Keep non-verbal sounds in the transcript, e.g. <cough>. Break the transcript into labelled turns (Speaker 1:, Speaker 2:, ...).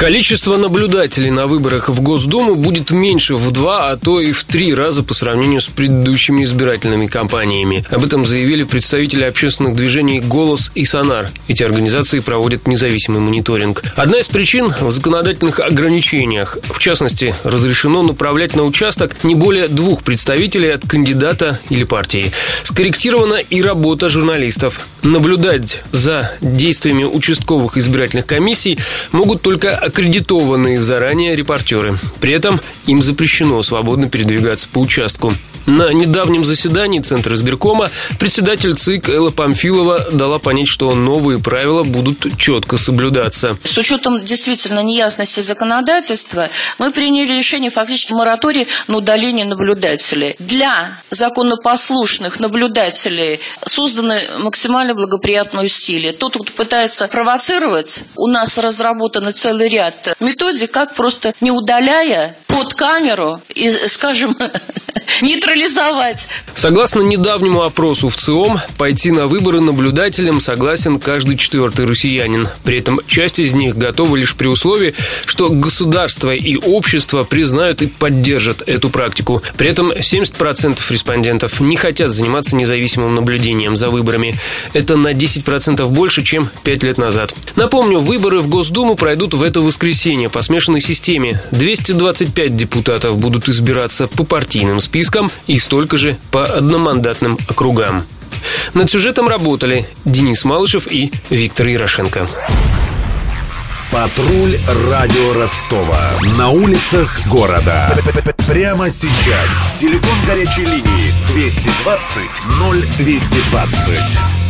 Speaker 1: Количество наблюдателей на выборах в Госдуму будет меньше в два, а то и в три раза по сравнению с предыдущими избирательными кампаниями. Об этом заявили представители общественных движений «Голос» и «Сонар». Эти организации проводят независимый мониторинг. Одна из причин в законодательных ограничениях. В частности, разрешено направлять на участок не более двух представителей от кандидата или партии. Скорректирована и работа журналистов. Наблюдать за действиями участковых избирательных комиссий могут только аккредитованные заранее репортеры. При этом им запрещено свободно передвигаться по участку. На недавнем заседании Центра избиркома председатель ЦИК Элла Памфилова дала понять, что новые правила будут четко соблюдаться.
Speaker 2: С учетом действительно неясности законодательства, мы приняли решение фактически мораторий на удаление наблюдателей. Для законопослушных наблюдателей созданы максимально благоприятные усилия. Тот, кто пытается провоцировать, у нас разработаны целый ряд методик, как просто не удаляя под камеру и, скажем, <laughs> нейтрализовать.
Speaker 1: Согласно недавнему опросу в ЦИОМ, пойти на выборы наблюдателем согласен каждый четвертый россиянин. При этом часть из них готова лишь при условии, что государство и общество признают и поддержат эту практику. При этом 70% респондентов не хотят заниматься независимым наблюдением за выборами. Это на 10% больше, чем 5 лет назад. Напомню, выборы в Госдуму пройдут в это воскресенье по смешанной системе. 225 депутатов будут избираться по партийным спискам и столько же по одномандатным округам. Над сюжетом работали Денис Малышев и Виктор Ярошенко.
Speaker 3: Патруль радио Ростова. На улицах города. Прямо сейчас. Телефон горячей линии 220 0220.